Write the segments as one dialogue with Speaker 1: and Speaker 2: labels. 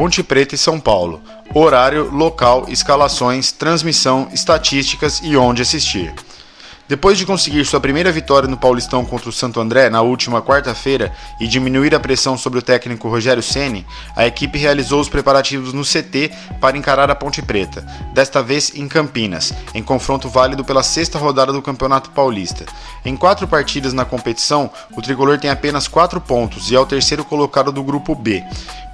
Speaker 1: Ponte Preta e São Paulo. Horário, local, escalações, transmissão, estatísticas e onde assistir. Depois de conseguir sua primeira vitória no Paulistão contra o Santo André na última quarta-feira e diminuir a pressão sobre o técnico Rogério Ceni, a equipe realizou os preparativos no CT para encarar a Ponte Preta, desta vez em Campinas, em confronto válido pela sexta rodada do Campeonato Paulista. Em quatro partidas na competição, o tricolor tem apenas quatro pontos e é o terceiro colocado do grupo B.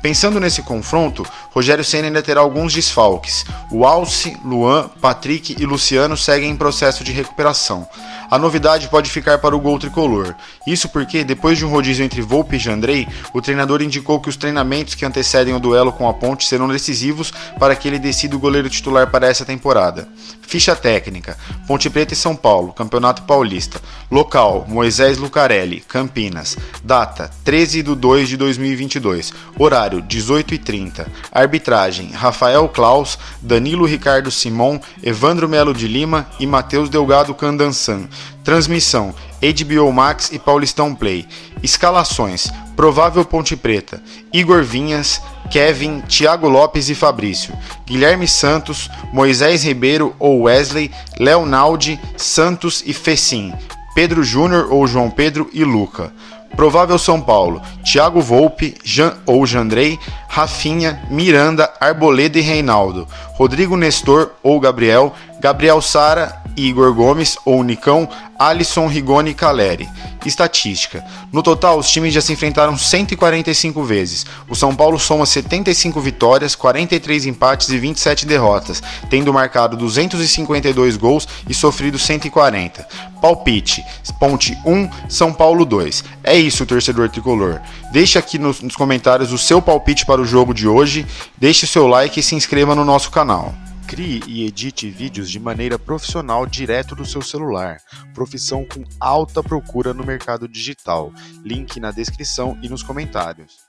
Speaker 1: Pensando nesse confronto, Rogério Senna ainda terá alguns desfalques. O Alce, Luan, Patrick e Luciano seguem em processo de recuperação. A novidade pode ficar para o gol tricolor. Isso porque, depois de um rodízio entre Volpe e Jandrei, o treinador indicou que os treinamentos que antecedem o duelo com a Ponte serão decisivos para que ele decida o goleiro titular para essa temporada. Ficha técnica: Ponte Preta e São Paulo, Campeonato Paulista. Local: Moisés Lucarelli, Campinas. Data: 13 de 2 de 2022. Horário: 18h30. Arbitragem: Rafael Klaus, Danilo Ricardo Simon, Evandro Melo de Lima e Matheus Delgado Candansan. Transmissão: HBO Max e Paulistão Play. Escalações: Provável Ponte Preta, Igor Vinhas, Kevin, Thiago Lopes e Fabrício, Guilherme Santos, Moisés Ribeiro ou Wesley, Leonaldi, Santos e Fecim, Pedro Júnior ou João Pedro e Luca. Provável São Paulo, Thiago Volpe Jean, ou Jandrei, Rafinha, Miranda, Arboleda e Reinaldo, Rodrigo Nestor ou Gabriel, Gabriel Sara Igor Gomes ou Nicão, Alisson, Rigoni e Caleri. Estatística: No total, os times já se enfrentaram 145 vezes. O São Paulo soma 75 vitórias, 43 empates e 27 derrotas, tendo marcado 252 gols e sofrido 140. Palpite: Ponte 1, São Paulo 2. É isso, torcedor tricolor. Deixe aqui nos, nos comentários o seu palpite para o jogo de hoje, deixe seu like e se inscreva no nosso canal. Crie e edite vídeos de maneira profissional direto do seu celular. Profissão com alta procura no mercado digital. Link na descrição e nos comentários.